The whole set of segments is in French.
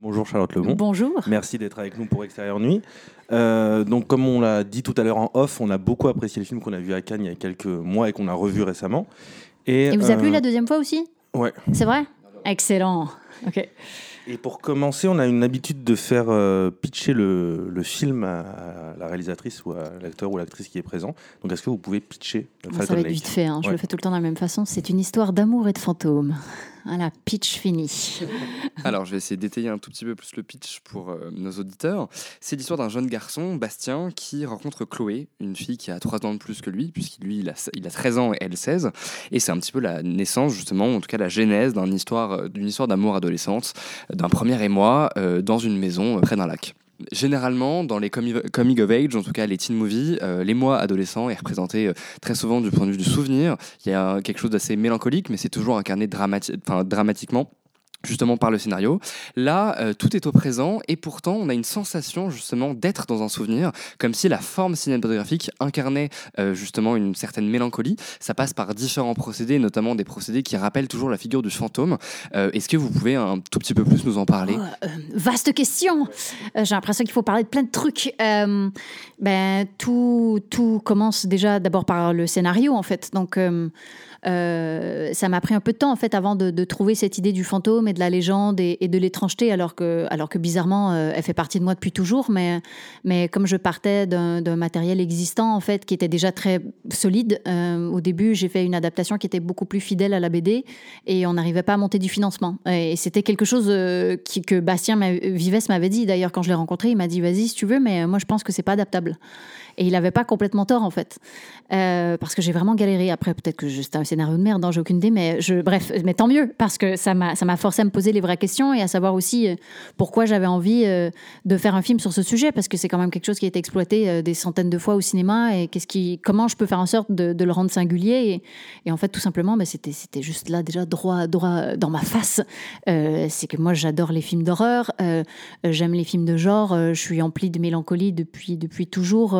Bonjour Charlotte Lebon. Bonjour. Merci d'être avec nous pour Extérieur Nuit. Euh, donc, comme on l'a dit tout à l'heure en off, on a beaucoup apprécié le film qu'on a vu à Cannes il y a quelques mois et qu'on a revu récemment. Et, vous euh, plu la deuxième fois aussi? Ouais. C'est vrai? Excellent. Ok. Et pour commencer, on a une habitude de faire euh, pitcher le, le film à, la réalisatrice ou à l'acteur ou l'actrice qui est présent. Donc, est-ce que vous pouvez pitcher Bon, Falcon Ça va être Lake vite fait, hein. je Ouais. le fais tout le temps de la même façon. C'est une histoire d'amour et de fantômes. Voilà, pitch fini. Alors, je vais essayer d'étayer un tout petit peu plus le pitch pour euh, nos auditeurs. C'est l'histoire d'un jeune garçon, Bastien, qui rencontre Chloé, une fille qui a 3 ans de plus que lui, puisqu'il lui, il a, il a 13 ans et elle 16. Et c'est un petit peu la naissance, justement, en tout cas la genèse d'une histoire, euh, d'une histoire d'amour adolescente, d'un premier émoi euh, dans une maison euh, près d'un lac. Généralement, dans les comi- coming of age, en tout cas les teen movies, euh, l'émoi adolescent est représenté euh, très souvent du point de vue du souvenir. Il y a quelque chose d'assez mélancolique, mais c'est toujours incarné dramatiquement justement par le scénario. Là, euh, tout est au présent et pourtant on a une sensation justement d'être dans un souvenir, comme si la forme cinématographique incarnait euh, justement une certaine mélancolie. Ça passe par différents procédés, notamment des procédés qui rappellent toujours la figure du fantôme. Euh, Est-ce que vous pouvez un tout petit peu plus nous en parler? Oh, vaste question. J'ai l'impression qu'il faut parler de plein de trucs. Ben, tout, tout commence déjà d'abord par le scénario, en fait. Donc, euh, ça m'a pris un peu de temps, en fait, avant de, trouver cette idée du fantôme et de la légende et, de l'étrangeté, alors que, alors que bizarrement, euh, elle fait partie de moi depuis toujours. Mais, mais comme je partais d'un matériel existant, en fait, qui était déjà très solide, euh, au début, j'ai fait une adaptation qui était beaucoup plus fidèle à la BD et on n'arrivait pas à monter du financement. Et c'était quelque chose que Bastien Vives m'avait dit d'ailleurs quand je l'ai rencontré. Il m'a dit vas-y si tu veux, mais moi je pense que c'est pas adaptable. Et il avait pas complètement tort en fait, Euh, parce que j'ai vraiment galéré. Après peut-être que c'était un scénario de merde, hein, j'ai aucune idée, mais bref, mais tant mieux parce que ça m'a ça forcé à me poser les vraies questions et à savoir aussi euh, pourquoi j'avais envie euh, de faire un film sur ce sujet parce que c'est quand même quelque chose qui a été exploité des centaines de fois au cinéma et qui comment je peux faire en sorte de, le rendre singulier et, en fait tout simplement bah, c'était juste là déjà droit droit dans ma face c'est que moi j'adore les films d'horreur j'aime les films de genre je suis emplie de mélancolie depuis depuis toujours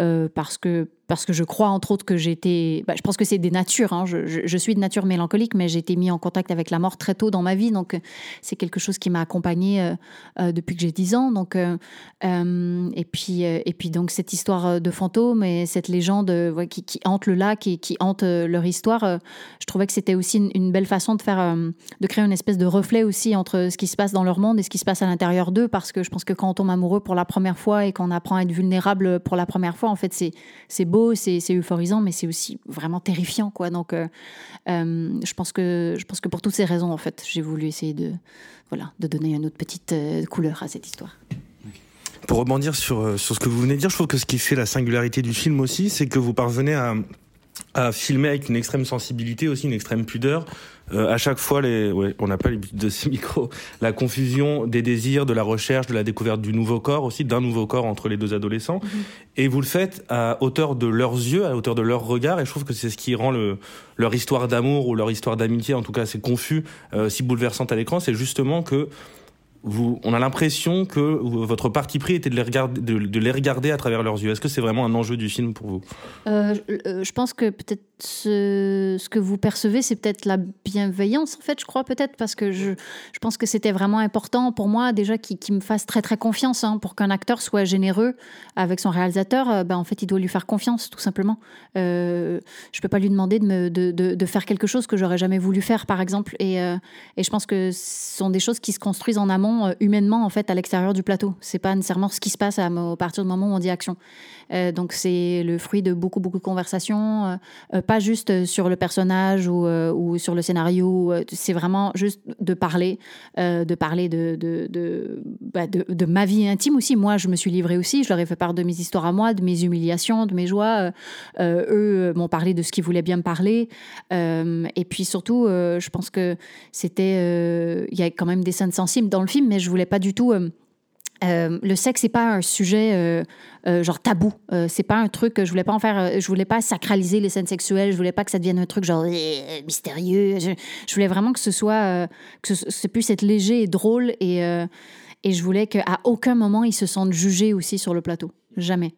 euh, parce que parce que je crois entre autres que été, bah, je pense que c'est des natures. hein. Je, suis de nature mélancolique, mais j'ai été mis en contact avec la mort très tôt dans ma vie, donc euh, c'est quelque chose qui m'a accompagnée euh, euh, depuis que j'ai 10 ans. Donc, et puis et puis donc cette histoire de fantômes et cette légende qui, hante le lac et qui hante leur histoire, je trouvais que c'était aussi une, belle façon de faire, de créer une espèce de reflet aussi entre ce qui se passe dans leur monde et ce qui se passe à l'intérieur d'eux, parce que je pense que quand on tombe amoureux pour la première fois et qu'on apprend à être vulnérable pour la première fois, en fait, c'est c'est c'est euphorisant, mais c'est aussi vraiment terrifiant, quoi. Donc, euh, euh, je pense que je pense que pour toutes ces raisons, en fait, j'ai voulu essayer de voilà de donner une autre petite euh, couleur à cette histoire. Pour rebondir sur, sur ce que vous venez de dire, je trouve que ce qui fait la singularité du film aussi, c'est que vous parvenez à, à filmer avec une extrême sensibilité, aussi une extrême pudeur. Euh, à chaque fois, les, ouais, on n'a pas l'habitude de ces micros, la confusion des désirs, de la recherche, de la découverte du nouveau corps aussi, d'un nouveau corps entre les deux adolescents. Et vous le faites à hauteur de leurs yeux, à hauteur de leur regard, et je trouve que c'est ce qui rend le, leur histoire d'amour ou leur histoire d'amitié, en tout cas, c'est confus, euh, si bouleversante à l'écran, c'est justement que on a l'impression que votre parti pris était de les regarder, à travers leurs yeux. Est-ce que c'est vraiment un enjeu du film pour vous? Euh, je- euh, je pense que peut-être ce, que vous percevez, c'est peut-être la bienveillance, en fait, je crois, peut-être, parce que je, pense que c'était vraiment important pour moi, déjà, qu'il me fasse très, très confiance. hein, pour qu'un acteur soit généreux avec son réalisateur, ben, en fait, il doit lui faire confiance, tout simplement. Je peux pas lui demander de, faire quelque chose que j'aurais jamais voulu faire, par exemple. Et, et je pense que ce sont des choses qui se construisent en amont, euh, humainement, en fait, à l'extérieur du plateau. C'est pas nécessairement ce qui se passe à, à partir du moment où on dit action. Euh, donc c'est le fruit de beaucoup beaucoup de conversations, euh, euh, pas juste sur le personnage ou, sur le scénario. C'est vraiment juste de parler, de parler de de, bah, de de ma vie intime aussi. Moi, je me suis livrée aussi. Je leur ai fait part de mes histoires à moi, de mes humiliations, de mes joies. Eux m'ont parlé de ce qu'ils voulaient bien me parler. Et puis surtout, je pense que c'était, il y a quand même des scènes sensibles dans le film, mais je voulais pas du tout. Euh, le sexe c'est pas un sujet euh, euh, genre tabou. C'est pas un truc je voulais pas en faire je voulais pas sacraliser les scènes sexuelles je voulais pas que ça devienne un truc genre mystérieux. Je, voulais vraiment que ce soit que ce, puisse être léger et drôle et je voulais qu'à aucun moment ils se sentent jugés aussi sur le plateau. Jamais.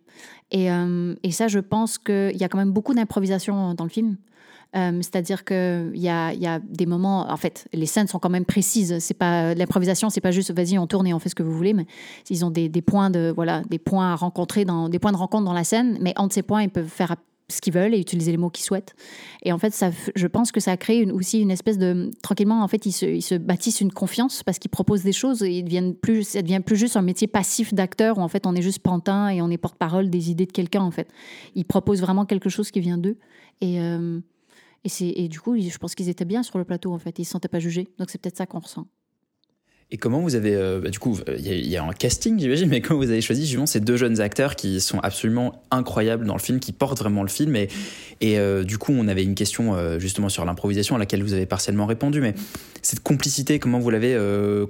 Et ça je pense qu'il y a quand même beaucoup d'improvisation dans le film Euh, c'est-à-dire qu'il y a, y a des moments, en fait, les scènes sont quand même précises. C'est pas l'improvisation, c'est pas juste vas-y on tourne et on fait ce que vous voulez, mais ils ont des, points de voilà des points à rencontrer dans des points de rencontre dans la scène, mais entre ces points ils peuvent faire ce qu'ils veulent et utiliser les mots qu'ils souhaitent. Et en fait, je pense que ça a créé une, aussi une espèce de tranquillement. En fait, ils se, ils se bâtissent une confiance parce qu'ils proposent des choses et ils deviennent plus, ça devient plus juste un métier passif d'acteur où en fait on est juste pantin et on est porte-parole des idées de quelqu'un. En fait, ils proposent vraiment quelque chose qui vient d'eux et euh, et, et du coup, je pense qu'ils étaient bien sur le plateau, en fait. Ils ne se sentaient pas jugés. Donc, c'est peut-être ça qu'on ressent. Et comment vous avez, euh, bah, du coup, il y, a un casting, j'imagine, mais comment vous avez choisi justement ces deux jeunes acteurs qui sont absolument incroyables dans le film, qui portent vraiment le film Et, et euh, du coup, on avait une question euh, justement sur l'improvisation à laquelle vous avez partiellement répondu, mais cette complicité, comment vous l'avez,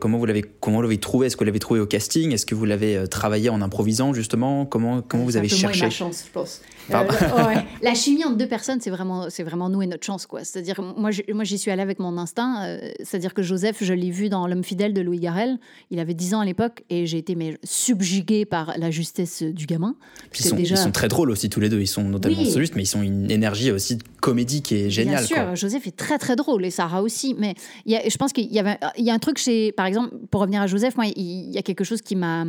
comment vous l'avez, comment vous l'avez trouvé Est-ce que vous l'avez trouvé au casting? Est-ce que vous l'avez travaillé en improvisant justement? Comment, comment vous avez cherché? chance, je pense. ouais. La chimie entre deux personnes, c'est vraiment, c'est vraiment nous et notre chance, quoi. C'est-à-dire, moi, moi, j'y suis allée avec mon instinct. c'est-à-dire que Joseph, je l'ai vu dans L'homme fidèle de Louis Garel. Il avait 10 ans à l'époque et j'ai été mais, subjuguée par la justesse du gamin. Ils sont, déjà... ils sont, très drôles aussi tous les deux. Ils sont notamment oui. mais ils sont une énergie aussi comédique et géniale. Bien sûr, Joseph est très très drôle et Sarah aussi. Mais y a, je pense qu'il y, avait, il y a un truc chez, par exemple, pour revenir à Joseph, moi, il y a quelque chose qui m'a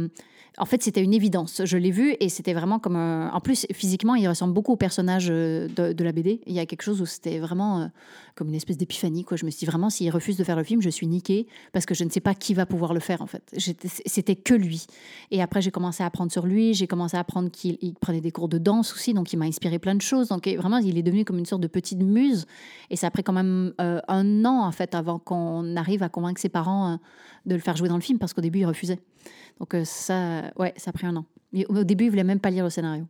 en fait, c'était une évidence. Je l'ai vu et c'était vraiment comme. En plus, physiquement, il ressemble beaucoup au personnage euh, de, la BD. Il y a quelque chose où c'était vraiment euh, comme une espèce d'épiphanie. Quoi. Je me suis dit vraiment, s'il refuse de faire le film, je suis niquée parce que je ne sais pas qui va pouvoir le faire, en fait. C'était que lui. Et après, j'ai commencé à apprendre sur lui. J'ai commencé à apprendre qu'il prenait des cours de danse aussi. Donc, il m'a inspiré plein de choses. Donc, vraiment, il est devenu comme une sorte de petite muse. Et ça a pris quand même euh, un an, en fait, avant qu'on arrive à convaincre ses parents de le faire jouer dans le film parce qu'au début, il refusait. Donc euh, ça, ouais, ça a pris un an. Au début, il voulait même pas lire le scénario.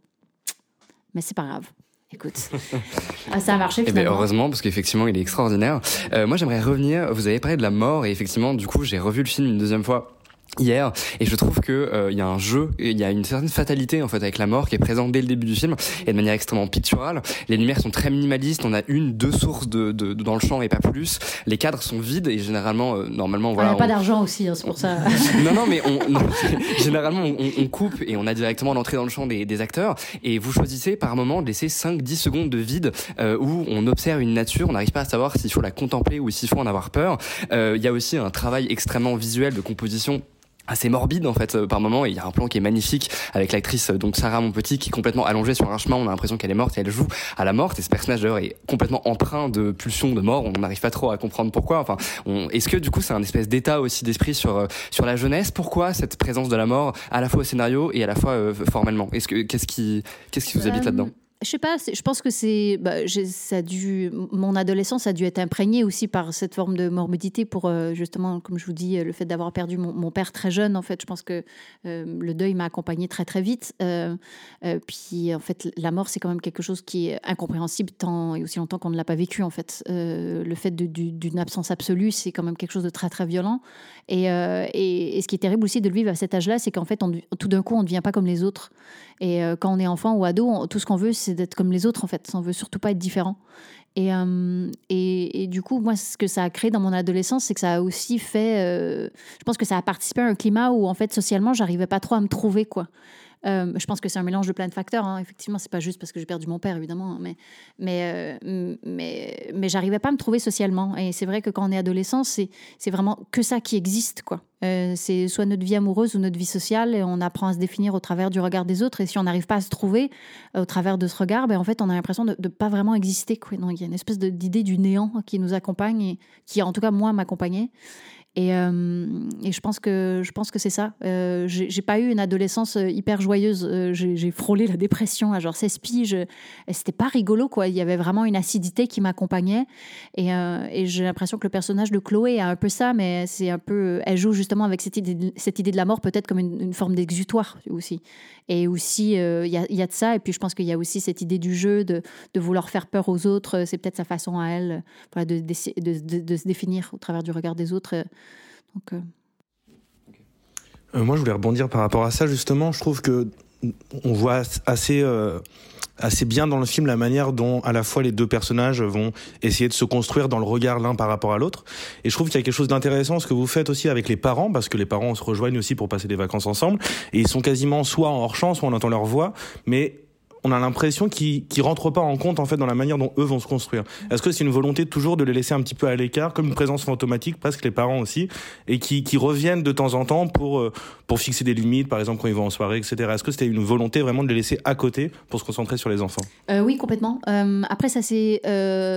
Mais c'est pas grave. Écoute, ah, ça a marché eh ben, finalement. heureusement, parce qu'effectivement, il est extraordinaire. Euh, moi, j'aimerais revenir. Vous avez parlé de la mort, et effectivement, du coup, j'ai revu le film une deuxième fois hier et je trouve que euh, il y a un jeu il y a une certaine fatalité en fait avec la mort qui est présente dès le début du film et de manière extrêmement picturale. Les lumières sont très minimalistes on a une deux sources de, de, dans le champ et pas plus. Les cadres sont vides et généralement euh, normalement voilà on n'a pas d'argent aussi hein, c'est pour ça. Non non mais on, généralement on, on, coupe et on a directement l'entrée dans le champ des, des, acteurs et vous choisissez par moment de laisser 5-10 secondes de vide euh, où on observe une nature on n'arrive pas à savoir s'il faut la contempler ou s'il faut en avoir peur. Il y a aussi un travail extrêmement visuel de composition assez morbide en fait euh, par moment. Et il y a un plan qui est magnifique avec l'actrice euh, donc Sarah Monpetit qui est complètement allongée sur un chemin. On a l'impression qu'elle est morte et elle joue à la mort et ce personnage d'ailleurs est complètement empreint de pulsions de mort. On n'arrive pas trop à comprendre pourquoi. Enfin est-ce que du coup c'est un espèce d'état aussi d'esprit sur euh, sur la jeunesse? Pourquoi cette présence de la mort à la fois au scénario et à la fois formellement? Est-ce que qu'est-ce qui qu'est-ce qui vous habite là-dedans? Je sais pas, je pense que c'est. Bah, mon adolescence a dû être imprégnée aussi par cette forme de morbidité pour euh, justement, comme je vous dis, le fait d'avoir perdu mon, père très jeune. En fait, je pense que euh, le deuil m'a accompagné très très vite. Euh, puis en fait, la mort, c'est quand même quelque chose qui est incompréhensible tant et aussi longtemps qu'on ne l'a pas vécu. En fait, le fait d'une absence absolue, c'est quand même quelque chose de très très violent. Et, ce qui est terrible aussi de le vivre à cet âge-là, c'est qu'en fait, tout d'un coup, on ne devient pas comme les autres. Et quand on est enfant ou ado, tout ce qu'on veut, c'est d'être comme les autres, en fait. On veut surtout pas être différent. Euh, et, et, du coup, moi, ce que ça a créé dans mon adolescence, c'est que ça a aussi fait. Euh, je pense que ça a participé à un climat où, en fait, socialement, j'arrivais pas trop à me trouver, quoi. Euh, je pense que c'est un mélange de plein de facteurs. Hein. Effectivement, c'est pas juste parce que j'ai perdu mon père, évidemment, hein, mais mais mais mais j'arrivais pas à me trouver socialement. Et c'est vrai que quand on est adolescent, c'est c'est vraiment que ça qui existe, quoi. Euh, c'est soit notre vie amoureuse ou notre vie sociale, et on apprend à se définir au travers du regard des autres. Et si on n'arrive pas à se trouver euh, au travers de ce regard, ben, en fait, on a l'impression de ne pas vraiment exister. Quoi. Donc, il y a une espèce d'idée du néant qui nous accompagne, et qui, en tout cas, moi, m'accompagnait. Et, euh, et, je pense que je pense que c'est ça. Euh, j'ai pas eu une adolescence euh, hyper joyeuse. Euh, j'ai frôlé la dépression à genre 16 piges. C'était pas rigolo quoi. Il y avait vraiment une acidité qui m'accompagnait. Et, j'ai l'impression que le personnage de Chloé a un peu ça, mais c'est un peu. Elle joue justement avec cette idée de, la mort peut-être comme une, forme d'exutoire aussi. Et aussi il y a, de ça. Et puis je pense qu'il y a aussi cette idée du jeu de, vouloir faire peur aux autres. C'est peut-être sa façon à elle de, se définir au travers du regard des autres. Euh, euh, moi, je voulais rebondir par rapport à ça. Justement, je trouve que on voit assez euh, assez bien dans le film la manière dont à la fois les deux personnages vont essayer de se construire dans le regard l'un par rapport à l'autre. Et je trouve qu'il y a quelque chose d'intéressant ce que vous faites aussi avec les parents, parce que les parents se rejoignent aussi pour passer des vacances ensemble, et ils sont quasiment soit en hors champ, soit on entend leur voix, mais on a l'impression qu'ils qui rentrent pas en compte en fait dans la manière dont eux vont se construire. Est-ce que c'est une volonté toujours de les laisser un petit peu à l'écart, comme une présence fantomatique, presque les parents aussi, et qui, qui reviennent de temps en temps pour euh, pour fixer des limites, par exemple quand ils vont en soirée, etc. Est-ce que c'était une volonté vraiment de les laisser à côté pour se concentrer sur les enfants? Euh, oui, complètement. Euh, après, ça s'est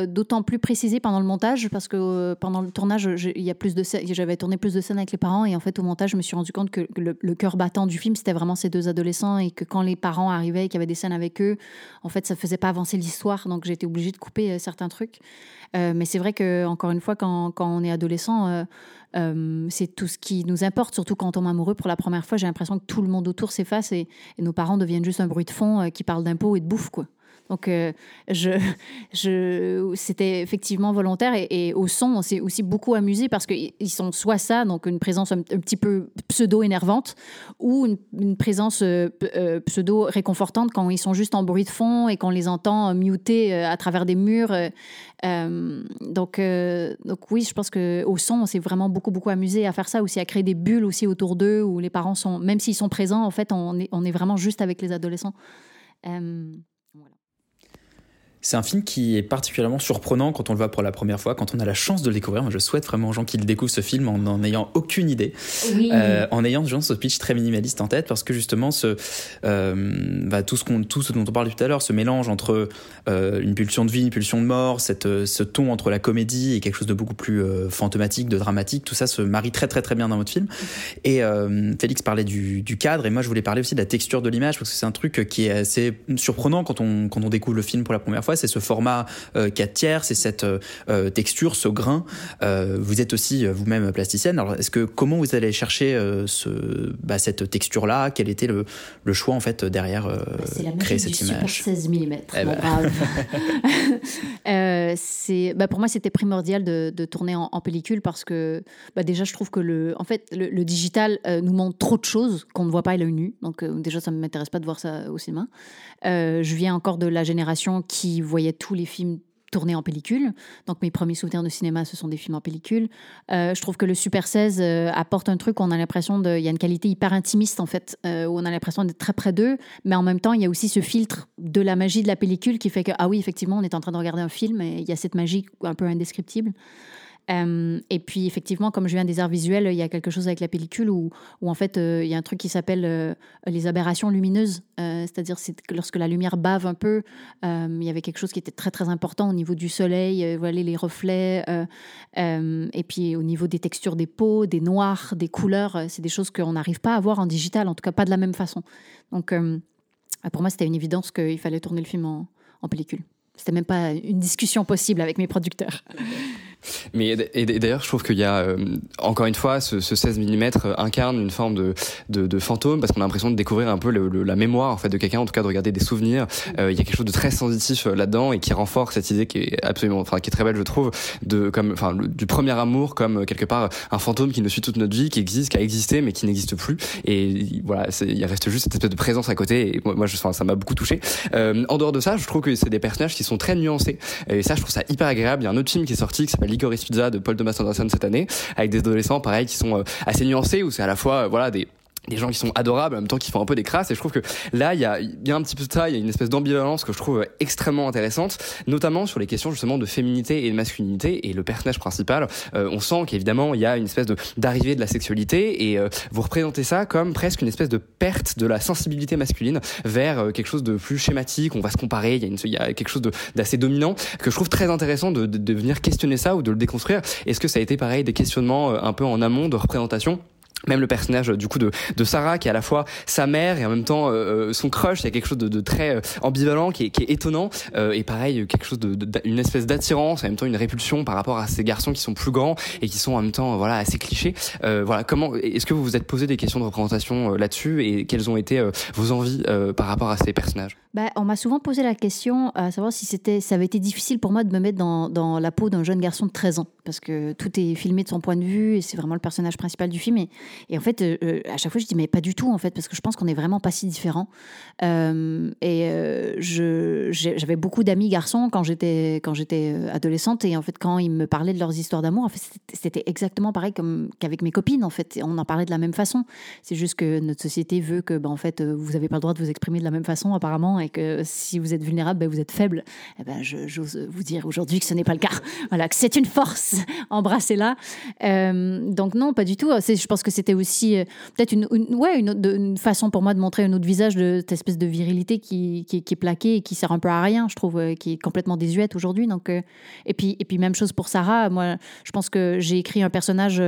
d'autant plus précisé pendant le montage parce que pendant le tournage, il y a plus de j'avais tourné plus de scènes avec les parents et en fait, au montage, je me suis rendu compte que le, le cœur battant du film, c'était vraiment ces deux adolescents et que quand les parents arrivaient et qu'il y avait des scènes avec en fait, ça faisait pas avancer l'histoire. Donc, été obligée de couper euh, certains trucs. Euh, mais c'est vrai que encore une fois, quand, on est adolescent, euh, c'est tout ce qui nous importe, surtout quand on tombe amoureux pour la première fois. J'ai l'impression que tout le monde autour s'efface et, et nos parents deviennent juste un bruit de fond qui parle d'impôts et de bouffe, quoi. Donc, euh, je, je, c'était effectivement volontaire. Et, au son, on s'est aussi beaucoup amusé parce qu'ils sont soit ça, donc une présence un, petit peu pseudo-énervante, ou une, présence euh, euh, pseudo-réconfortante quand ils sont juste en bruit de fond et qu'on les entend muter à travers des murs. donc, donc oui, je pense que au son, on s'est vraiment beaucoup beaucoup amusé à faire ça aussi, à créer des bulles aussi autour d'eux où les parents sont, même s'ils sont présents, en fait, on est, on est vraiment juste avec les adolescents. C'est un film qui est particulièrement surprenant quand on le voit pour la première fois, quand on a la chance de le découvrir. Moi, je souhaite vraiment aux gens qui le découvrent ce film en n'en ayant aucune idée, Oui. euh, en ayant genre, ce pitch très minimaliste en tête, parce que justement, ce, euh, bah, tout, ce qu'on, tout ce dont on parlait tout à l'heure, ce mélange entre euh, une pulsion de vie, une pulsion de mort, cette, ce ton entre la comédie et quelque chose de beaucoup plus fantomatique, de dramatique, tout ça se marie très très très bien dans votre film. Et Félix parlait du, du cadre, et moi je voulais parler aussi de la texture de l'image, parce que c'est un truc qui est assez surprenant quand on, quand on découvre le film pour la première fois. C'est ce format euh, 4 tiers, c'est cette euh, euh, texture, ce grain. Euh, vous êtes aussi euh, vous-même plasticienne. Alors, est-ce que comment vous allez chercher euh, ce, bah, cette texture-là? Quel était le, le choix en fait derrière euh, la créer cette du image? Super 16 mm. Eh. Euh, c'est, bah, pour moi, c'était primordial de, de tourner en, en pellicule parce que bah, déjà, je trouve que le, en fait, le, le digital euh, nous montre trop de choses qu'on ne voit pas à l'œil nu. Donc euh, déjà, ça ne m'intéresse pas de voir ça au cinéma. Euh, je viens encore de la génération qui voyait tous les films tournés en pellicule. Donc mes premiers souvenirs de cinéma, ce sont des films en pellicule. Euh, je trouve que le Super 16 euh, apporte un truc où on a l'impression de... Il y a une qualité hyper intimiste, en fait, euh, où on a l'impression d'être très près d'eux, mais en même temps, il y a aussi ce filtre de la magie de la pellicule qui fait que, ah oui, effectivement, on est en train de regarder un film et il y a cette magie un peu indescriptible. Euh, et puis, effectivement, comme je viens des arts visuels, il y a quelque chose avec la pellicule où, en fait, euh, il y a un truc qui s'appelle euh, les aberrations lumineuses. C'est-à-dire, c'est que lorsque la lumière bave un peu, il y avait quelque chose qui était très, très important au niveau du soleil, voilà, les reflets, et puis au niveau des textures des peaux, des noirs, des couleurs. C'est des choses qu'on n'arrive pas à voir en digital, en tout cas pas de la même façon. Donc, euh, pour moi, c'était une évidence qu'il fallait tourner le film en, en pellicule. C'était même pas une discussion possible avec mes producteurs. Mais et d'ailleurs, je trouve qu'il y a euh, encore une fois ce, ce 16 mm incarne une forme de, de, de fantôme parce qu'on a l'impression de découvrir un peu le, le- la mémoire en fait de quelqu'un, en tout cas de regarder des souvenirs. Euh, il y a quelque chose de très sensitif euh, là-dedans et qui renforce cette idée qui est absolument, enfin qui est très belle, je trouve, de comme, enfin du premier amour comme euh, quelque part un fantôme qui nous suit toute notre vie, qui existe, qui a existé mais qui n'existe plus. Et voilà, il reste juste cette espèce de présence à côté. Et moi, je, enfin, ça m'a beaucoup touché. Euh, en dehors de ça, je trouve que c'est des personnages qui sont très nuancés. Et ça, je trouve ça hyper agréable. Il y a un autre film qui est sorti qui s'appelle Licorice Pizza de Paul Thomas Anderson cette année, avec des adolescents, pareil, qui sont euh, assez nuancés, où c'est à la fois, euh, voilà, des des gens qui sont adorables en même temps qui font un peu des crasses et je trouve que là il y a, y a un petit peu de ça il y a une espèce d'ambivalence que je trouve extrêmement intéressante notamment sur les questions justement de féminité et de masculinité et le personnage principal euh, on sent qu'évidemment il y a une espèce de d'arrivée de la sexualité et euh, vous représentez ça comme presque une espèce de perte de la sensibilité masculine vers euh, quelque chose de plus schématique on va se comparer il y a, y a quelque chose d'assez dominant que je trouve très intéressant de, de, de venir questionner ça ou de le déconstruire. Est-ce que ça a été pareil des questionnements euh, un peu en amont de représentation même le personnage euh, du coup de, de Sarah qui est à la fois sa mère et en même temps euh, son crush il y a quelque chose de, de très euh, ambivalent qui est, qui est étonnant. Euh, et pareil quelque chose de, une espèce d'attirance en même temps une répulsion par rapport à ces garçons qui sont plus grands et qui sont en même temps euh, voilà assez clichés. Euh, voilà comment est-ce que vous vous êtes posé des questions de représentation euh, là-dessus et quelles ont été euh, vos envies euh, par rapport à ces personnages? Bah, on m'a souvent posé la question à savoir si c'était, ça avait été difficile pour moi de me mettre dans, dans la peau d'un jeune garçon de 13 ans, parce que tout est filmé de son point de vue et c'est vraiment le personnage principal du film. Et, en fait, euh, euh, à chaque fois, je dis mais pas du tout en fait, parce que je pense qu'on est vraiment pas si différents. Euh, et euh, j'avais beaucoup d'amis garçons quand j'étais euh, adolescente et en fait quand ils me parlaient de leurs histoires d'amour, c'était- exactement pareil comme qu'avec mes copines en fait. On en parlait de la même façon. C'est juste que notre société veut que ben, en fait euh, vous avez pas le droit de vous exprimer de la même façon apparemment que si vous êtes vulnérable, ben, vous êtes faible. Eh ben, j'ose vous dire aujourd'hui que ce n'est pas le cas. Voilà, que c'est une force. Embrassez-la. Euh, donc non, pas du tout. Je pense que c'était aussi euh, peut-être une, ouais, une, façon pour moi de montrer un autre visage de cette espèce de virilité qui, qui, est plaquée et qui sert un peu à rien, je trouve, euh, qui est complètement désuète aujourd'hui. Et puis, et puis même chose pour Sarah. Moi, je pense que j'ai écrit un personnage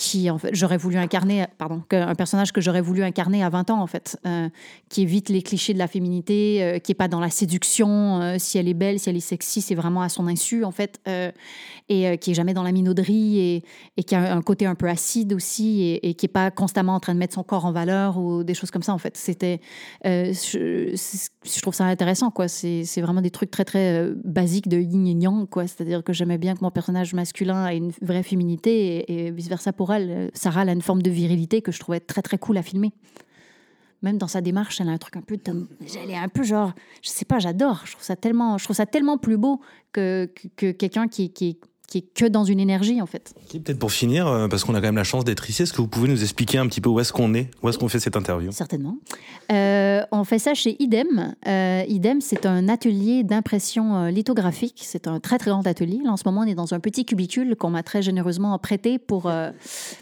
qui, j'aurais voulu incarner, pardon, un personnage que j'aurais voulu incarner à 20 ans, en fait, euh, qui évite les clichés de la féminité, euh, qui est pas dans la séduction. euh, si elle est belle, si elle est sexy, c'est vraiment à son insu, en fait, et qui est jamais dans la minauderie et, qui a un côté un peu acide aussi et, qui est pas constamment en train de mettre son corps en valeur ou des choses comme ça, en fait. C'était, je, c'est- trouve ça intéressant, quoi. C'est c'est vraiment des trucs très, très basiques de yin et yang, quoi. C'est-à-dire que j'aimais bien que mon personnage masculin ait une vraie féminité et, et vice-versa pour Euh, Sarah, a une forme de virilité que je trouvais très, très cool à filmer. Même dans sa démarche, elle a un truc un peu... Elle est un peu genre... Je sais pas, j'adore. Je trouve ça tellement, je trouve ça tellement plus beau que, que, que quelqu'un qui, qui est que dans une énergie, en fait. Peut-être pour finir, euh, parce qu'on a quand même la chance d'être ici, est-ce que vous pouvez nous expliquer un petit peu où est-ce qu'on est, où est-ce qu'on fait cette interview? Certainement. Euh, on fait ça chez IDEM. Euh, IDEM, c'est un atelier d'impression lithographique. C'est un très, très grand atelier. Là, en ce moment, on est dans un petit cubicule qu'on m'a très généreusement prêté pour... euh,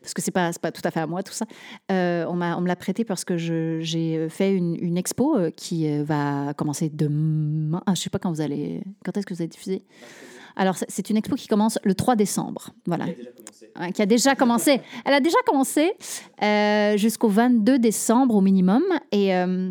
parce que c'est pas, pas tout à fait à moi, tout ça. On, on me l'a prêté parce que j'ai fait une, une expo qui va commencer demain. Ah, je sais pas quand vous allez... Quand est-ce que vous allez diffuser? Alors, c'est- une expo qui commence le 3 décembre. Voilà. Ouais, qui a déjà commencé. Elle a déjà commencé euh, jusqu'au 22 décembre au minimum. Et, euh,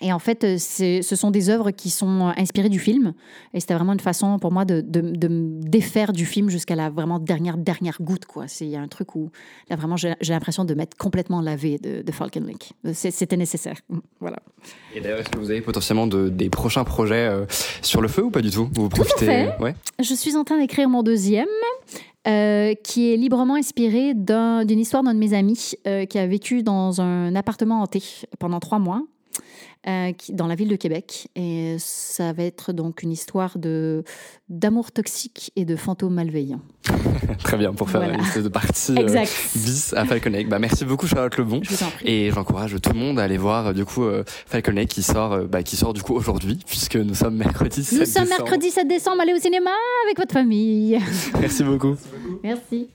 et en fait, euh, ce sont des œuvres qui sont inspirées du film. Et c'était vraiment une façon pour moi de, de, de me défaire du film jusqu'à la vraiment dernière, dernière goutte. Il y a un truc où, là, vraiment, j'ai l'impression de m'être complètement lavé de, de Falcon Link. C'était nécessaire. Voilà. Et d'ailleurs, est-ce que vous avez potentiellement de- des prochains projets euh, sur le feu ou pas du tout? Vous à profitez fait. Ouais. Je suis en train d'écrire mon deuxième, euh, qui est librement inspiré d'un- d'une histoire d'un de mes amis euh, qui a vécu dans un appartement hanté pendant trois mois. Euh, qui- dans la ville de Québec. Et ça va être donc une histoire de d'amour toxique et de fantômes malveillants. Très bien, pour faire Voilà. une espèce de partie euh, bis à Falcon Lake. Bah, merci beaucoup Charlotte Lebon. Je. Et j'encourage tout le monde à aller voir euh, du coup qui sort, bah, qui sort du coup aujourd'hui puisque nous sommes mercredi 7 Nous sommes décembre. mercredi 7 décembre, allez au cinéma avec votre famille. Merci beaucoup. Merci.